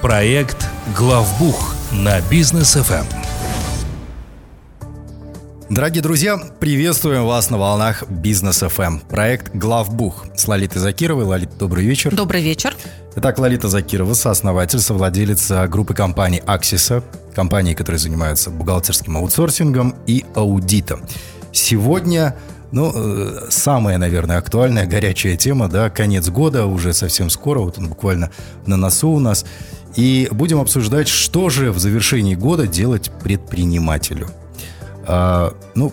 Проект «Главбух» на бизнес ФМ. Дорогие друзья, приветствуем вас на волнах Бизнес ФМ. Проект «Главбух» с Лолитой Закировой. Лолита, добрый вечер. Добрый вечер. Итак, Лолита Закирова, сооснователь, совладелец группы компаний «Аксиса», компании, которые занимаются бухгалтерским аутсорсингом и аудитом. Сегодня ну, э, самая, наверное, актуальная, горячая тема, да, конец года, уже совсем скоро, вот он буквально на носу у нас. И будем обсуждать, что же в завершении года делать предпринимателю. А, ну,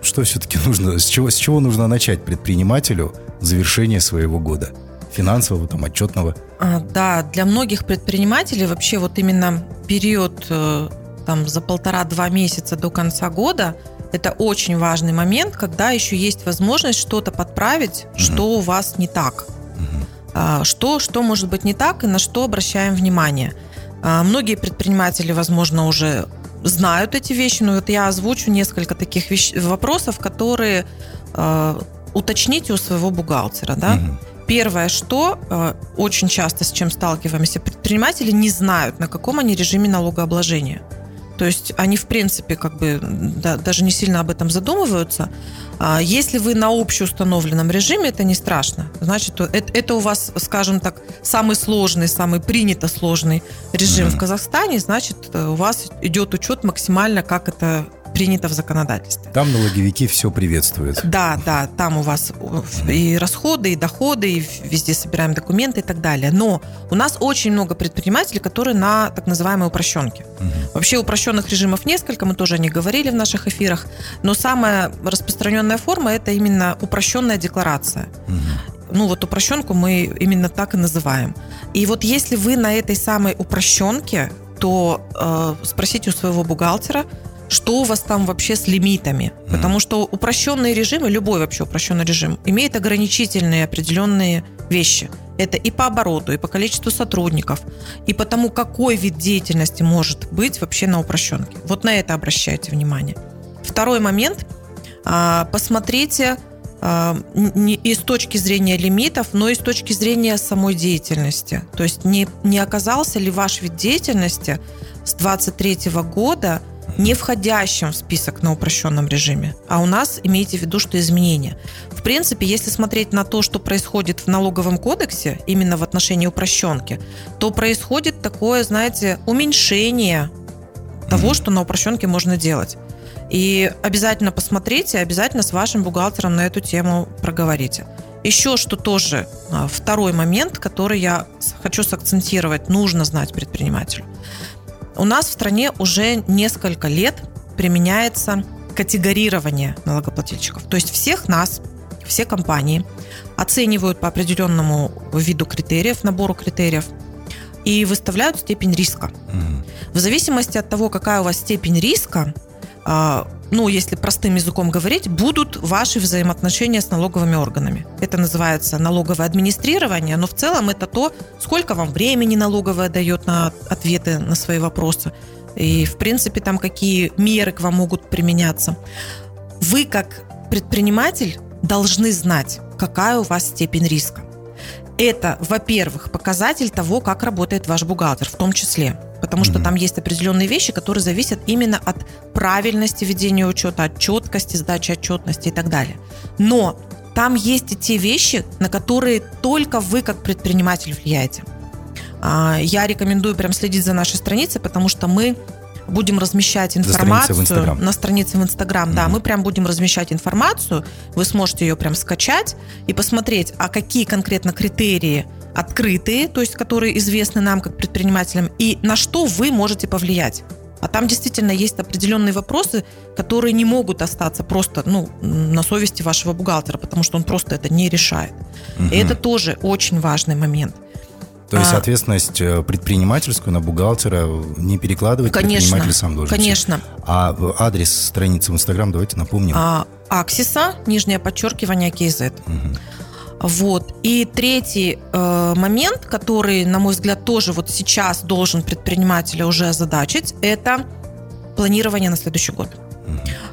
что все-таки нужно, с чего, с чего нужно начать предпринимателю завершение своего года? Финансового, там, отчетного? А, да, для многих предпринимателей вообще вот именно период э, там за полтора-два месяца до конца года – это очень важный момент, когда еще есть возможность что-то подправить, угу. что у вас не так. Угу. Что, что может быть не так и на что обращаем внимание. А, многие предприниматели, возможно, уже знают эти вещи, но вот я озвучу несколько таких вещ- вопросов, которые э, уточните у своего бухгалтера. Да? Угу. Первое, что э, очень часто с чем сталкиваемся, предприниматели не знают, на каком они режиме налогообложения. То есть они, в принципе, как бы да, даже не сильно об этом задумываются. А если вы на общеустановленном режиме, это не страшно. Значит, это, это у вас, скажем так, самый сложный, самый принято сложный режим mm-hmm. в Казахстане. Значит, у вас идет учет максимально, как это принято в законодательстве. Там налоговики все приветствуют. Да, да, там у вас и расходы, и доходы, и везде собираем документы и так далее. Но у нас очень много предпринимателей, которые на так называемой упрощенке. Угу. Вообще упрощенных режимов несколько, мы тоже о них говорили в наших эфирах, но самая распространенная форма это именно упрощенная декларация. Угу ну вот упрощенку мы именно так и называем. И вот если вы на этой самой упрощенке, то э, спросите у своего бухгалтера, что у вас там вообще с лимитами. Mm-hmm. Потому что упрощенные режимы, любой вообще упрощенный режим, имеет ограничительные определенные вещи. Это и по обороту, и по количеству сотрудников, и по тому, какой вид деятельности может быть вообще на упрощенке. Вот на это обращайте внимание. Второй момент. А, посмотрите а, не и с точки зрения лимитов, но и с точки зрения самой деятельности. То есть не, не оказался ли ваш вид деятельности с 23 года не входящим в список на упрощенном режиме. А у нас имейте в виду, что изменения. В принципе, если смотреть на то, что происходит в налоговом кодексе, именно в отношении упрощенки, то происходит такое, знаете, уменьшение того, что на упрощенке можно делать. И обязательно посмотрите, обязательно с вашим бухгалтером на эту тему проговорите. Еще что тоже а, второй момент, который я хочу сакцентировать, нужно знать предпринимателю. У нас в стране уже несколько лет применяется категорирование налогоплательщиков. То есть всех нас, все компании оценивают по определенному виду критериев, набору критериев, и выставляют степень риска. В зависимости от того, какая у вас степень риска, а, ну, если простым языком говорить, будут ваши взаимоотношения с налоговыми органами. Это называется налоговое администрирование, но в целом это то, сколько вам времени налоговая дает на ответы на свои вопросы. И, в принципе, там какие меры к вам могут применяться. Вы, как предприниматель, должны знать, какая у вас степень риска. Это, во-первых, показатель того, как работает ваш бухгалтер, в том числе потому что mm-hmm. там есть определенные вещи, которые зависят именно от правильности ведения учета, от четкости сдачи отчетности и так далее. Но там есть и те вещи, на которые только вы как предприниматель влияете. А, я рекомендую прям следить за нашей страницей, потому что мы будем размещать информацию на странице в Инстаграм. Mm-hmm. Да, мы прям будем размещать информацию. Вы сможете ее прям скачать и посмотреть, а какие конкретно критерии открытые, то есть которые известны нам как предпринимателям, и на что вы можете повлиять. А там действительно есть определенные вопросы, которые не могут остаться просто ну, на совести вашего бухгалтера, потому что он просто это не решает. Угу. И это тоже очень важный момент. То есть а, ответственность э, предпринимательскую на бухгалтера не перекладывать, конечно, предприниматель сам должен. Конечно. А адрес страницы в Инстаграм давайте напомним. А, Аксиса, нижнее подчеркивание, KZ. Угу. Вот. И третий э, момент, который, на мой взгляд, тоже вот сейчас должен предпринимателя уже озадачить, это планирование на следующий год.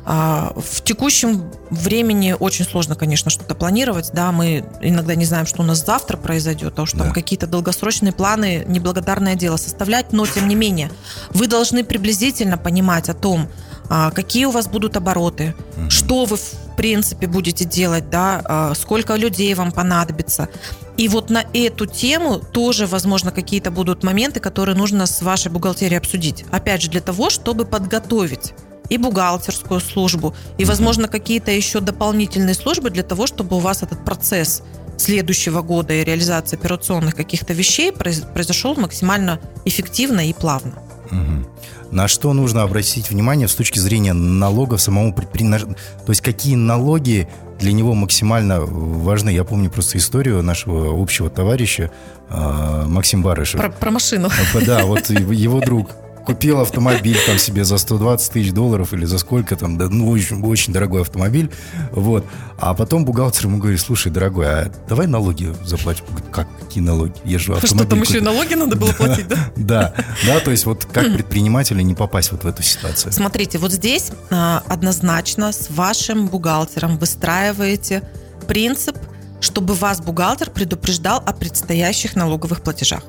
А, в текущем времени очень сложно, конечно, что-то планировать. Да, мы иногда не знаем, что у нас завтра произойдет, потому что да. там какие-то долгосрочные планы, неблагодарное дело составлять, но тем не менее вы должны приблизительно понимать о том, а, какие у вас будут обороты, угу. что вы принципе будете делать, да, а, сколько людей вам понадобится. И вот на эту тему тоже, возможно, какие-то будут моменты, которые нужно с вашей бухгалтерией обсудить. Опять же, для того, чтобы подготовить и бухгалтерскую службу, и, возможно, какие-то еще дополнительные службы для того, чтобы у вас этот процесс следующего года и реализации операционных каких-то вещей произошел максимально эффективно и плавно. Угу. На что нужно обратить внимание с точки зрения налогов самому предпринимателю? То есть какие налоги для него максимально важны? Я помню просто историю нашего общего товарища э, Максим Барышев. Про, про машину. Да, вот его друг купил автомобиль там себе за 120 тысяч долларов или за сколько там, да, ну, очень, очень дорогой автомобиль, вот. А потом бухгалтер ему говорит, слушай, дорогой, а давай налоги заплатим. Как, какие налоги? Я же автомобиль... Что, там еще и налоги надо было платить, да? Да, да, то есть вот как предпринимателю не попасть вот в эту ситуацию? Смотрите, вот здесь а, однозначно с вашим бухгалтером выстраиваете принцип, чтобы вас бухгалтер предупреждал о предстоящих налоговых платежах.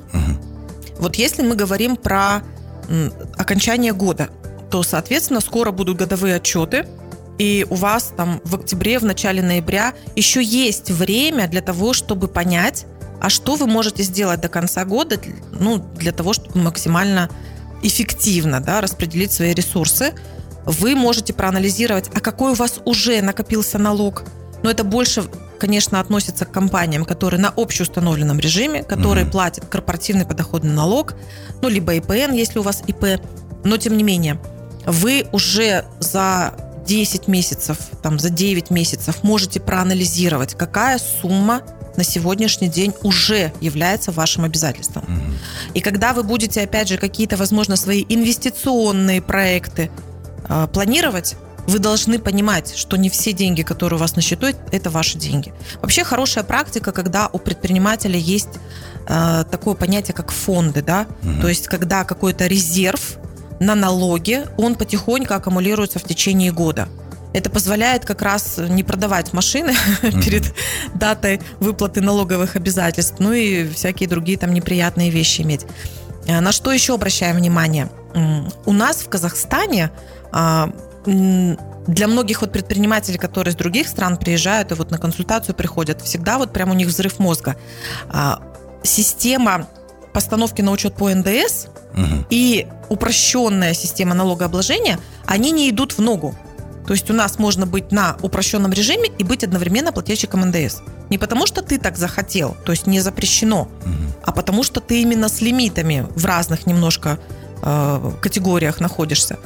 Вот если мы говорим про окончания года, то, соответственно, скоро будут годовые отчеты, и у вас там в октябре, в начале ноября еще есть время для того, чтобы понять, а что вы можете сделать до конца года, ну, для того, чтобы максимально эффективно да, распределить свои ресурсы. Вы можете проанализировать, а какой у вас уже накопился налог. Но это больше, конечно, относится к компаниям, которые на общеустановленном режиме, которые mm-hmm. платят корпоративный подоходный налог, ну, либо ИПН, если у вас ИП. Но, тем не менее, вы уже за 10 месяцев, там, за 9 месяцев можете проанализировать, какая сумма на сегодняшний день уже является вашим обязательством. Угу. И когда вы будете, опять же, какие-то, возможно, свои инвестиционные проекты э, планировать, вы должны понимать, что не все деньги, которые у вас на счету, это ваши деньги. Вообще хорошая практика, когда у предпринимателя есть э, такое понятие, как фонды, да, угу. то есть когда какой-то резерв на налоги, он потихоньку аккумулируется в течение года. Это позволяет как раз не продавать машины mm-hmm. перед датой выплаты налоговых обязательств, ну и всякие другие там неприятные вещи иметь. Э, на что еще обращаем внимание? У нас в Казахстане а, для многих вот предпринимателей, которые из других стран приезжают и вот на консультацию приходят, всегда вот прям у них взрыв мозга. А, система постановки на учет по НДС угу. и упрощенная система налогообложения, они не идут в ногу. То есть у нас можно быть на упрощенном режиме и быть одновременно плательщиком НДС. Не потому что ты так захотел, то есть не запрещено, угу. а потому что ты именно с лимитами в разных немножко э, категориях находишься.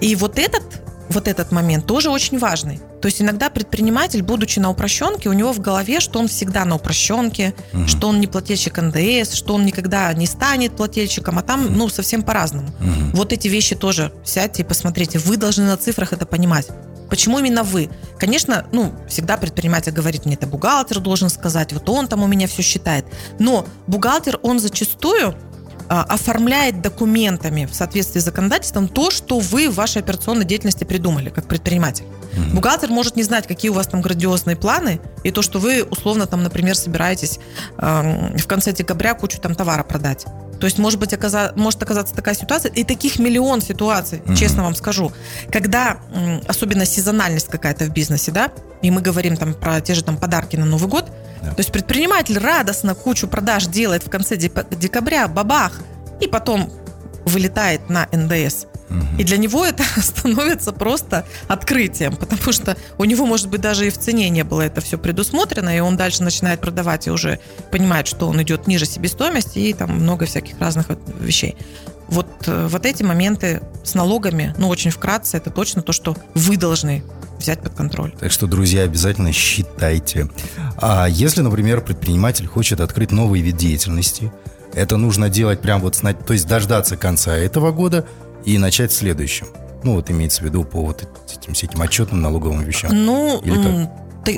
И вот этот вот этот момент тоже очень важный. То есть иногда предприниматель, будучи на упрощенке, у него в голове, что он всегда на упрощенке, угу. что он не плательщик НДС, что он никогда не станет плательщиком, а там, ну, совсем по-разному. Угу. Вот эти вещи тоже сядьте и посмотрите. Вы должны на цифрах это понимать. Почему именно вы? Конечно, ну, всегда предприниматель говорит, мне это бухгалтер должен сказать, вот он там у меня все считает. Но бухгалтер, он зачастую оформляет документами в соответствии с законодательством то, что вы в вашей операционной деятельности придумали, как предприниматель. Mm-hmm. Бухгалтер может не знать, какие у вас там грандиозные планы, и то, что вы условно там, например, собираетесь э, в конце декабря кучу там товара продать. То есть, может быть, оказа... может оказаться такая ситуация, и таких миллион ситуаций, mm-hmm. честно вам скажу, когда, особенно сезональность какая-то в бизнесе, да, и мы говорим там про те же там подарки на Новый год, да. То есть предприниматель радостно кучу продаж делает в конце декабря, бабах, и потом вылетает на НДС. И для него это становится просто открытием, потому что у него, может быть, даже и в цене не было это все предусмотрено, и он дальше начинает продавать и уже понимает, что он идет ниже себестоимости и там много всяких разных вещей. Вот, э, вот эти моменты с налогами, ну, очень вкратце, это точно то, что вы должны взять под контроль. Так что, друзья, обязательно считайте. А если, например, предприниматель хочет открыть новый вид деятельности, это нужно делать прям вот, то есть дождаться конца этого года и начать следующим. Ну, вот имеется в виду по вот этим всяким отчетным налоговым вещам. Ну,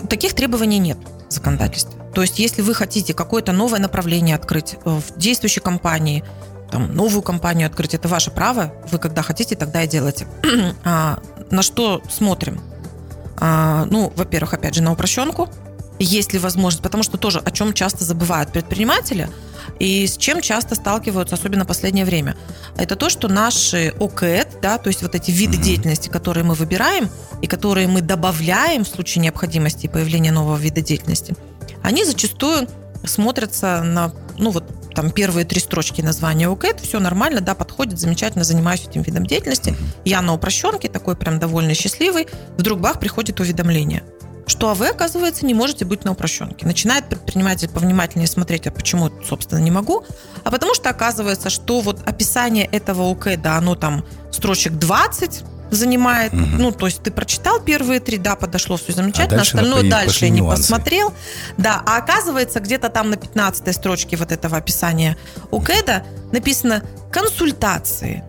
таких требований нет в законодательстве. То есть, если вы хотите какое-то новое направление открыть в действующей компании, там, новую компанию открыть, это ваше право. Вы когда хотите, тогда и делайте. а, на что смотрим? А, ну, во-первых, опять же, на упрощенку. Есть ли возможность, потому что тоже о чем часто забывают предприниматели и с чем часто сталкиваются, особенно в последнее время. Это то, что наши ОКЭД, да, то есть вот эти виды mm-hmm. деятельности, которые мы выбираем и которые мы добавляем в случае необходимости появления нового вида деятельности, они зачастую смотрятся на, ну вот там первые три строчки названия ОКЭД, все нормально, да, подходит, замечательно, занимаюсь этим видом деятельности. Я на упрощенке, такой прям довольно счастливый. Вдруг бах, приходит уведомление что а вы, оказывается, не можете быть на упрощенке. Начинает предприниматель повнимательнее смотреть, а почему, собственно, не могу. А потому что оказывается, что вот описание этого ОКЭДа, оно там строчек 20, занимает. Угу. Ну, то есть ты прочитал первые три, да, подошло, все замечательно, а остальное дальше не нюансы. посмотрел. Да, а оказывается, где-то там на 15 строчке вот этого описания у Кэда написано «консультации».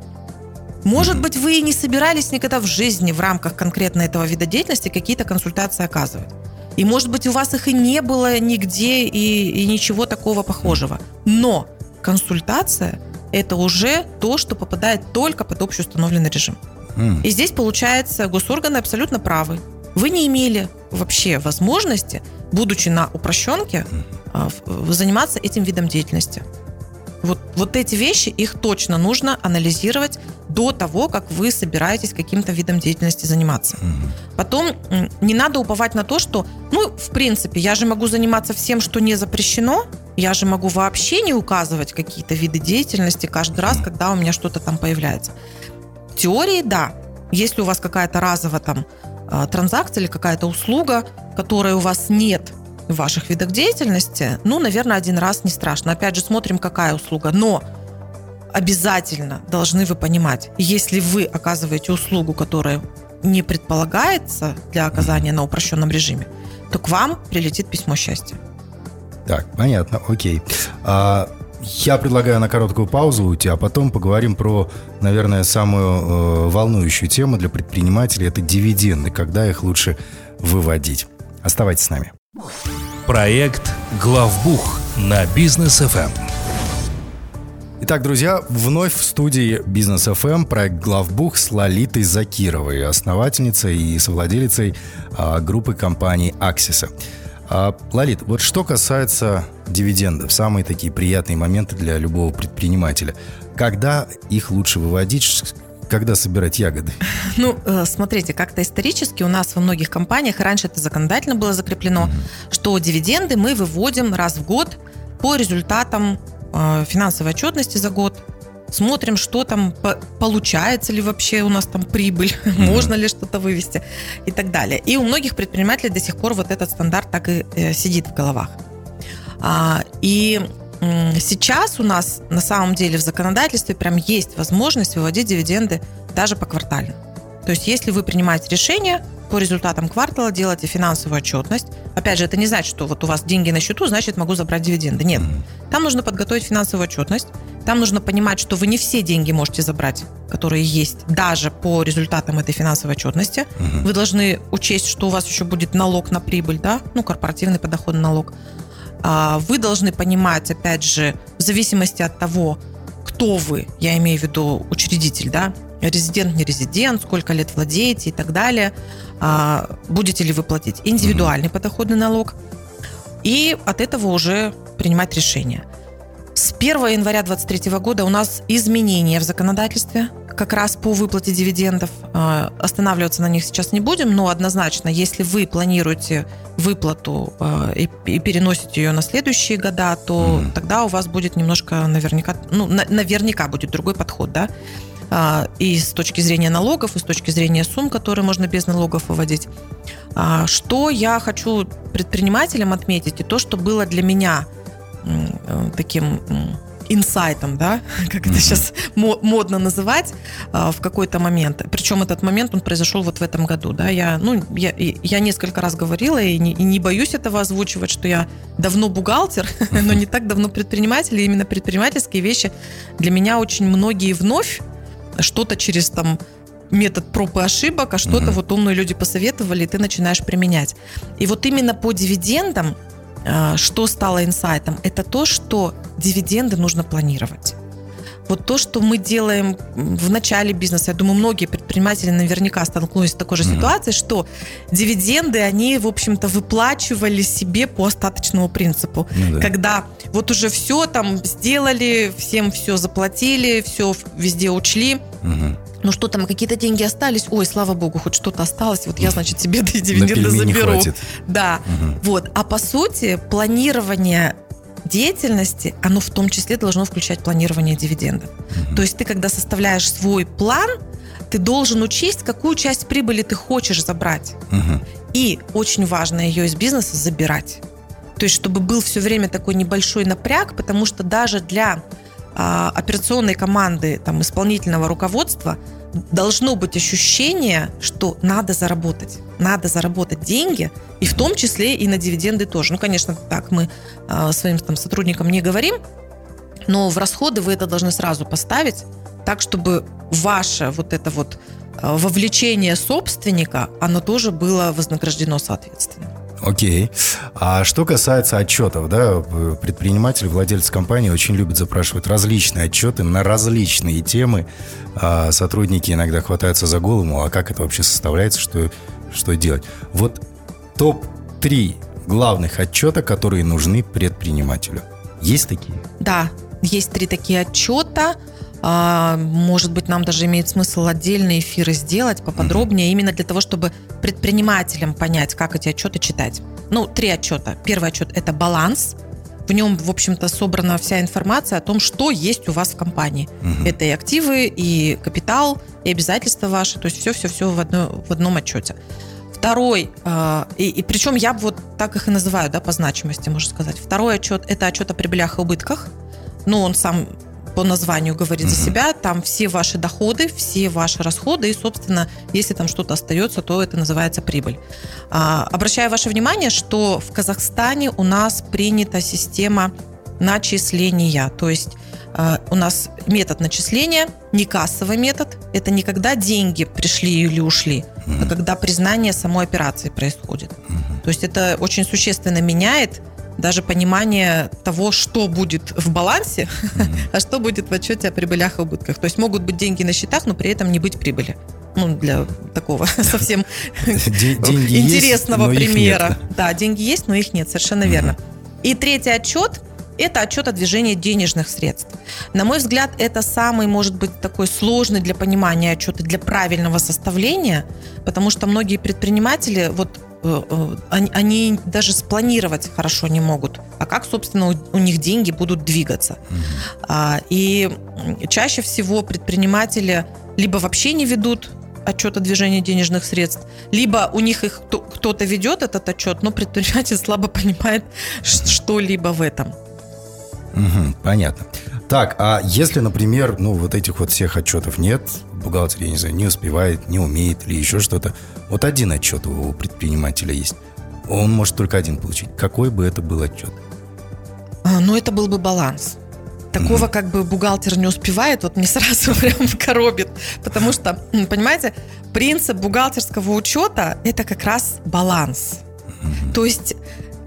Может быть, вы и не собирались никогда в жизни в рамках конкретно этого вида деятельности какие-то консультации оказывать. И, может быть, у вас их и не было нигде и, и ничего такого похожего. Но консультация – это уже то, что попадает только под общеустановленный режим. И здесь, получается, госорганы абсолютно правы. Вы не имели вообще возможности, будучи на упрощенке, а, заниматься этим видом деятельности. Вот, вот эти вещи, их точно нужно анализировать до того, как вы собираетесь каким-то видом деятельности заниматься. Потом не надо уповать на то, что, ну, в принципе, я же могу заниматься всем, что не запрещено, я же могу вообще не указывать какие-то виды деятельности каждый раз, когда у меня что-то там появляется. В теории, да. Если у вас какая-то разовая там а, транзакция или какая-то услуга, которой у вас нет в ваших видах деятельности, ну, наверное, один раз не страшно. Опять же, смотрим, какая услуга. Но обязательно должны вы понимать, если вы оказываете услугу, которая не предполагается для оказания на упрощенном режиме, то к вам прилетит письмо счастья. Так, понятно, окей. А, я предлагаю на короткую паузу уйти, а потом поговорим про, наверное, самую э, волнующую тему для предпринимателей. Это дивиденды, когда их лучше выводить. Оставайтесь с нами. Проект «Главбух» на бизнес FM. Итак, друзья, вновь в студии Бизнес FM проект «Главбух» с Лолитой Закировой, основательницей и совладелицей а, группы компаний «Аксиса». А, Лолит, вот что касается дивидендов, самые такие приятные моменты для любого предпринимателя. Когда их лучше выводить, когда собирать ягоды? Ну, э, смотрите, как-то исторически у нас во многих компаниях, раньше это законодательно было закреплено, mm-hmm. что дивиденды мы выводим раз в год по результатам э, финансовой отчетности за год смотрим, что там получается ли вообще у нас там прибыль, mm-hmm. можно ли что-то вывести и так далее. И у многих предпринимателей до сих пор вот этот стандарт так и э, сидит в головах. А, и сейчас у нас на самом деле в законодательстве прям есть возможность выводить дивиденды даже по квартально. То есть если вы принимаете решение по результатам квартала, делаете финансовую отчетность, опять же, это не значит, что вот у вас деньги на счету, значит, могу забрать дивиденды. Нет. Там нужно подготовить финансовую отчетность, там нужно понимать, что вы не все деньги можете забрать, которые есть, даже по результатам этой финансовой отчетности. Угу. Вы должны учесть, что у вас еще будет налог на прибыль, да, ну, корпоративный подоходный налог. А, вы должны понимать, опять же, в зависимости от того, кто вы, я имею в виду учредитель, да, резидент, не резидент, сколько лет владеете и так далее, а, будете ли вы платить индивидуальный подоходный налог, и от этого уже принимать решение. С 1 января 2023 года у нас изменения в законодательстве как раз по выплате дивидендов. А, останавливаться на них сейчас не будем, но однозначно, если вы планируете выплату а, и, и переносите ее на следующие года, то mm-hmm. тогда у вас будет немножко наверняка, ну, на, наверняка будет другой подход, да, и с точки зрения налогов, и с точки зрения сумм, которые можно без налогов выводить. Что я хочу предпринимателям отметить, и то, что было для меня – Э, таким инсайтом, да, как это сейчас модно называть, а, в какой-то момент. Причем этот момент, он произошел вот в этом году, да, я, ну, я, я несколько раз говорила и не, и не боюсь этого озвучивать, что я давно бухгалтер, но не так давно предприниматель, и именно предпринимательские вещи для меня очень многие вновь что-то через там метод проб и ошибок, а что-то вот умные люди посоветовали, и ты начинаешь применять. И вот именно по дивидендам а, что стало инсайтом? Это то, что дивиденды нужно планировать. Вот то, что мы делаем в начале бизнеса, я думаю, многие предприниматели наверняка столкнулись с такой же mm-hmm. ситуацией, что дивиденды, они, в общем-то, выплачивали себе по остаточному принципу. Ну, да. Когда вот уже все там сделали, всем все заплатили, все везде учли. Mm-hmm ну что там, какие-то деньги остались, ой, слава богу, хоть что-то осталось, вот я, значит, себе дивиденды заберу. Хватит. Да, угу. вот. А по сути, планирование деятельности, оно в том числе должно включать планирование дивидендов. Угу. То есть ты, когда составляешь свой план, ты должен учесть, какую часть прибыли ты хочешь забрать. Угу. И очень важно ее из бизнеса забирать. То есть, чтобы был все время такой небольшой напряг, потому что даже для а, операционной команды, там, исполнительного руководства должно быть ощущение, что надо заработать. Надо заработать деньги, и в том числе и на дивиденды тоже. Ну, конечно, так мы э, своим там, сотрудникам не говорим, но в расходы вы это должны сразу поставить, так, чтобы ваше вот это вот э, вовлечение собственника, оно тоже было вознаграждено соответственно. Окей. А что касается отчетов, да, предприниматели, владельцы компании очень любят запрашивать различные отчеты на различные темы. А сотрудники иногда хватаются за голову, а как это вообще составляется, что, что делать. Вот топ-3 главных отчета, которые нужны предпринимателю. Есть такие? Да, есть три такие отчета. А, может быть, нам даже имеет смысл отдельные эфиры сделать поподробнее, mm-hmm. именно для того, чтобы предпринимателям понять, как эти отчеты читать. Ну, три отчета. Первый отчет – это баланс. В нем, в общем-то, собрана вся информация о том, что есть у вас в компании. Угу. Это и активы, и капитал, и обязательства ваши. То есть все-все-все в, одно, в одном отчете. Второй, э, и, и причем я вот так их и называю, да, по значимости, можно сказать. Второй отчет – это отчет о прибылях и убытках. Ну, он сам по названию говорит за себя. Там все ваши доходы, все ваши расходы, и, собственно, если там что-то остается, то это называется прибыль. А, обращаю ваше внимание, что в Казахстане у нас принята система начисления, то есть а, у нас метод начисления, не кассовый метод, это не когда деньги пришли или ушли, а когда признание самой операции происходит. То есть это очень существенно меняет даже понимание того, что будет в балансе, mm-hmm. а что будет в отчете о прибылях и убытках. То есть могут быть деньги на счетах, но при этом не быть прибыли. Ну, для такого совсем интересного примера. Да, деньги есть, но их нет, совершенно верно. И третий отчет – это отчет о движении денежных средств. На мой взгляд, это самый, может быть, такой сложный для понимания отчет и для правильного составления, потому что многие предприниматели, вот они, даже спланировать хорошо не могут. А как, собственно, у, них деньги будут двигаться? Mm-hmm. И чаще всего предприниматели либо вообще не ведут отчет о движении денежных средств, либо у них их кто-то ведет этот отчет, но предприниматель слабо понимает что-либо в этом. Угу, понятно. Так, а если, например, ну, вот этих вот всех отчетов нет, бухгалтер, я не знаю, не успевает, не умеет или еще что-то, вот один отчет у предпринимателя есть, он может только один получить. Какой бы это был отчет? А, ну, это был бы баланс. Такого как бы бухгалтер не успевает, вот мне сразу прям коробит. Потому что, понимаете, принцип бухгалтерского учета – это как раз баланс. То есть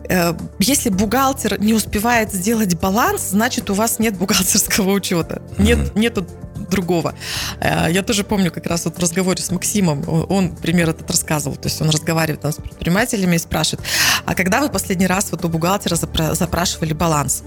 Э, если бухгалтер не успевает сделать баланс, значит, у вас нет бухгалтерского учета. Нет, нету другого. Э, я тоже помню как раз вот в разговоре с Максимом, он пример этот рассказывал, то есть он разговаривает там с предпринимателями и спрашивает, а когда вы последний раз вот у бухгалтера запрашивали баланс?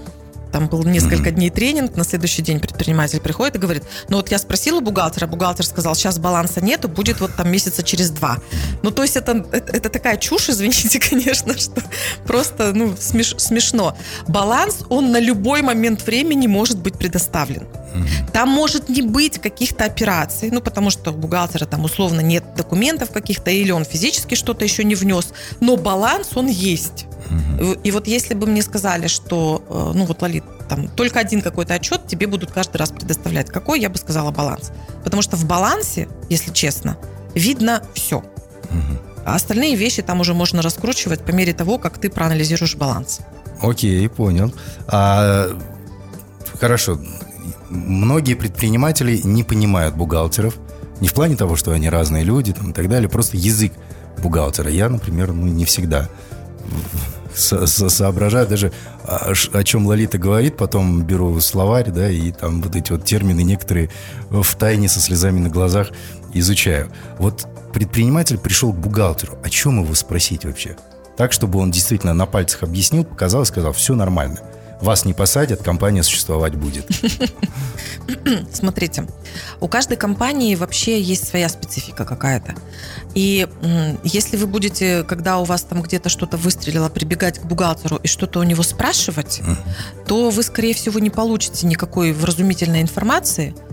Там был несколько дней тренинг, на следующий день предприниматель приходит и говорит, ну вот я спросила бухгалтера, бухгалтер сказал, сейчас баланса нету, будет вот там месяца через два. Ну то есть это, это, это такая чушь, извините, конечно, что просто ну, смеш, смешно. Баланс, он на любой момент времени может быть предоставлен. Там может не быть каких-то операций, ну, потому что у бухгалтера там условно нет документов каких-то, или он физически что-то еще не внес, но баланс, он есть. И вот если бы мне сказали, что, э, ну вот, Лолит, там только один какой-то отчет тебе будут каждый раз предоставлять. Какой, я бы сказала, баланс. Потому что в балансе, если честно, видно все. А остальные вещи там уже можно раскручивать по мере того, как ты проанализируешь баланс. Окей, понял. А, хорошо. Многие предприниматели не понимают бухгалтеров. Не в плане того, что они разные люди там, и так далее, просто язык бухгалтера. Я, например, ну, не всегда со со соображаю даже, о, о чем Лолита говорит, потом беру словарь, да, и там вот эти вот термины некоторые в тайне со слезами на глазах изучаю. Вот предприниматель пришел к бухгалтеру. О чем его спросить вообще? Так, чтобы он действительно на пальцах объяснил, показал и сказал, все нормально. Вас не посадят, компания существовать будет. Смотрите, у каждой компании вообще есть своя специфика какая-то. И если вы будете, когда у вас там где-то что-то выстрелило, прибегать к бухгалтеру и что-то у него спрашивать, то вы, скорее всего, не получите никакой вразумительной информации –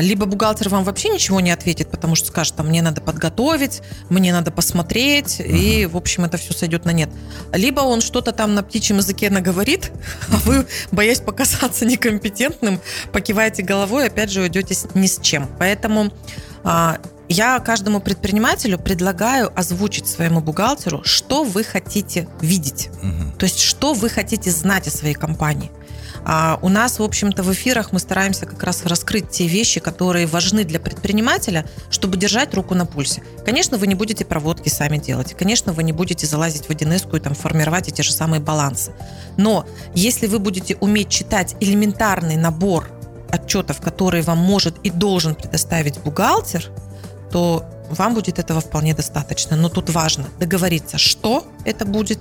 либо бухгалтер вам вообще ничего не ответит, потому что скажет, там, мне надо подготовить, мне надо посмотреть, uh-huh. и, в общем, это все сойдет на нет. Либо он что-то там на птичьем языке наговорит, а вы, боясь показаться некомпетентным, покиваете головой, опять же, уйдете ни с чем. Поэтому а, я каждому предпринимателю предлагаю озвучить своему бухгалтеру, что вы хотите видеть. Uh-huh. То есть, что вы хотите знать о своей компании. А у нас, в общем-то, в эфирах мы стараемся как раз раскрыть те вещи, которые важны для предпринимателя, чтобы держать руку на пульсе. Конечно, вы не будете проводки сами делать. Конечно, вы не будете залазить в 1 и там формировать эти же самые балансы. Но если вы будете уметь читать элементарный набор отчетов, которые вам может и должен предоставить бухгалтер, то вам будет этого вполне достаточно. Но тут важно договориться, что это будет,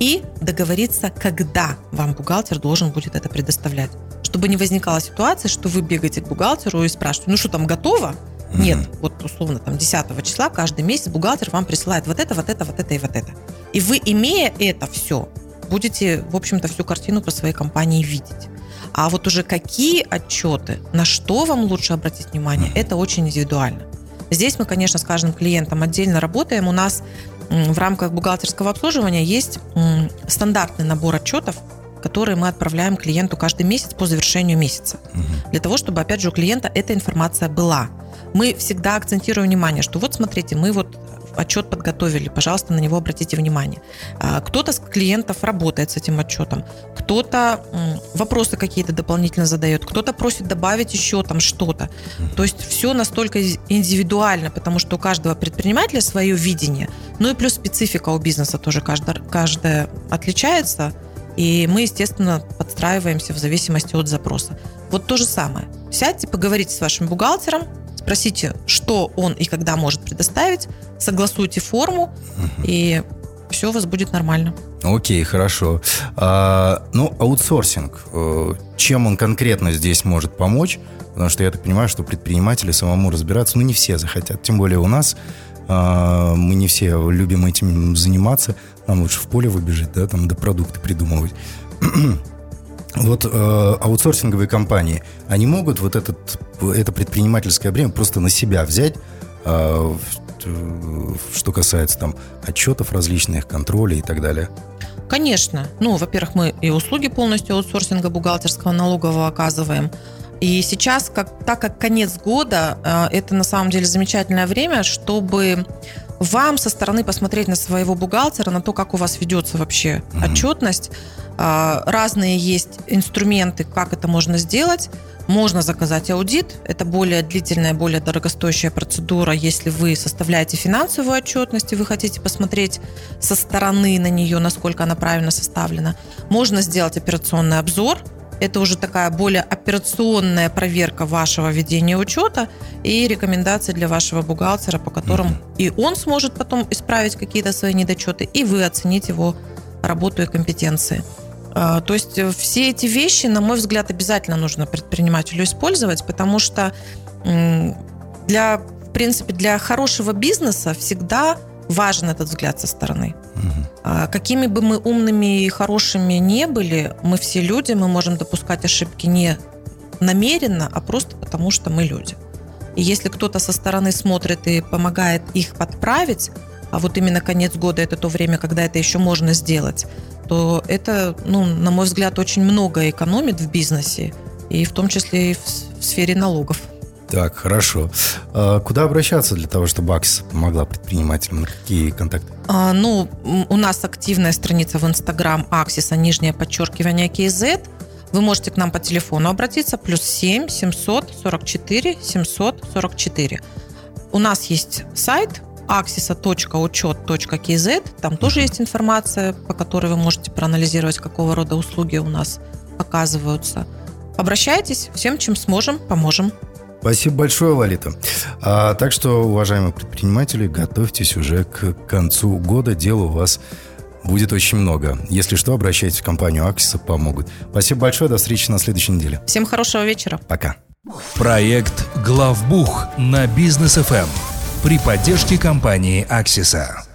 и договориться, когда вам бухгалтер должен будет это предоставлять. Чтобы не возникала ситуация, что вы бегаете к бухгалтеру и спрашиваете, ну что там, готово? Mm-hmm. Нет, вот условно там 10 числа каждый месяц бухгалтер вам присылает вот это, вот это, вот это и вот это. И вы, имея это все, будете, в общем-то, всю картину по своей компании видеть. А вот уже какие отчеты, на что вам лучше обратить внимание, mm-hmm. это очень индивидуально. Здесь мы, конечно, с каждым клиентом отдельно работаем. У нас в рамках бухгалтерского обслуживания есть стандартный набор отчетов, которые мы отправляем клиенту каждый месяц по завершению месяца. Угу. Для того, чтобы, опять же, у клиента эта информация была. Мы всегда акцентируем внимание, что вот смотрите, мы вот отчет подготовили, пожалуйста, на него обратите внимание. А, кто-то с клиентов работает с этим отчетом, кто-то вопросы какие-то дополнительно задает, кто-то просит добавить еще там что-то. То есть все настолько индивидуально, потому что у каждого предпринимателя свое видение, ну и плюс специфика у бизнеса тоже каждая, каждая отличается, и мы, естественно, подстраиваемся в зависимости от запроса. Вот то же самое. Сядьте, поговорите с вашим бухгалтером, спросите, что он и когда может предоставить, согласуйте форму, угу. и все у вас будет нормально. Окей, хорошо. А, ну, аутсорсинг. Э, чем он конкретно здесь может помочь? Потому что я так понимаю, что предприниматели самому разбираться, ну, не все захотят. Тем более у нас а, мы не все любим этим заниматься. Нам лучше в поле выбежать, да, там, до продукты придумывать. Вот э, аутсорсинговые компании, они могут вот этот, это предпринимательское бремя просто на себя взять, э, что касается там отчетов различных, контроля и так далее? Конечно. Ну, во-первых, мы и услуги полностью аутсорсинга бухгалтерского налогового оказываем. И сейчас, как, так как конец года, э, это на самом деле замечательное время, чтобы вам со стороны посмотреть на своего бухгалтера, на то, как у вас ведется вообще mm-hmm. отчетность. А, разные есть инструменты, как это можно сделать. Можно заказать аудит. Это более длительная, более дорогостоящая процедура, если вы составляете финансовую отчетность и вы хотите посмотреть со стороны на нее, насколько она правильно составлена. Можно сделать операционный обзор – это уже такая более операционная проверка вашего ведения учета и рекомендации для вашего бухгалтера, по которым mm-hmm. и он сможет потом исправить какие-то свои недочеты, и вы оценить его работу и компетенции. А, то есть э, все эти вещи, на мой взгляд, обязательно нужно предпринимателю использовать, потому что для, в принципе, для хорошего бизнеса всегда важен этот взгляд со стороны. Угу. Какими бы мы умными и хорошими не были, мы все люди, мы можем допускать ошибки не намеренно, а просто потому, что мы люди. И если кто-то со стороны смотрит и помогает их подправить, а вот именно конец года это то время, когда это еще можно сделать, то это, ну, на мой взгляд, очень много экономит в бизнесе, и в том числе и в, в сфере налогов. Так, хорошо. А куда обращаться для того, чтобы Аксис помогла предпринимателям? На какие контакты? А, ну, у нас активная страница в Инстаграм Аксиса, нижнее подчеркивание KZ. Вы можете к нам по телефону обратиться, плюс 7 744 744. У нас есть сайт axisa.учет.kz. Там тоже есть информация, по которой вы можете проанализировать, какого рода услуги у нас оказываются. Обращайтесь, всем, чем сможем, поможем. Спасибо большое, Валита. А, так что, уважаемые предприниматели, готовьтесь уже к концу года. Дела у вас будет очень много. Если что, обращайтесь в компанию Аксиса, помогут. Спасибо большое, до встречи на следующей неделе. Всем хорошего вечера. Пока. Проект «Главбух» на Бизнес ФМ при поддержке компании «Аксиса».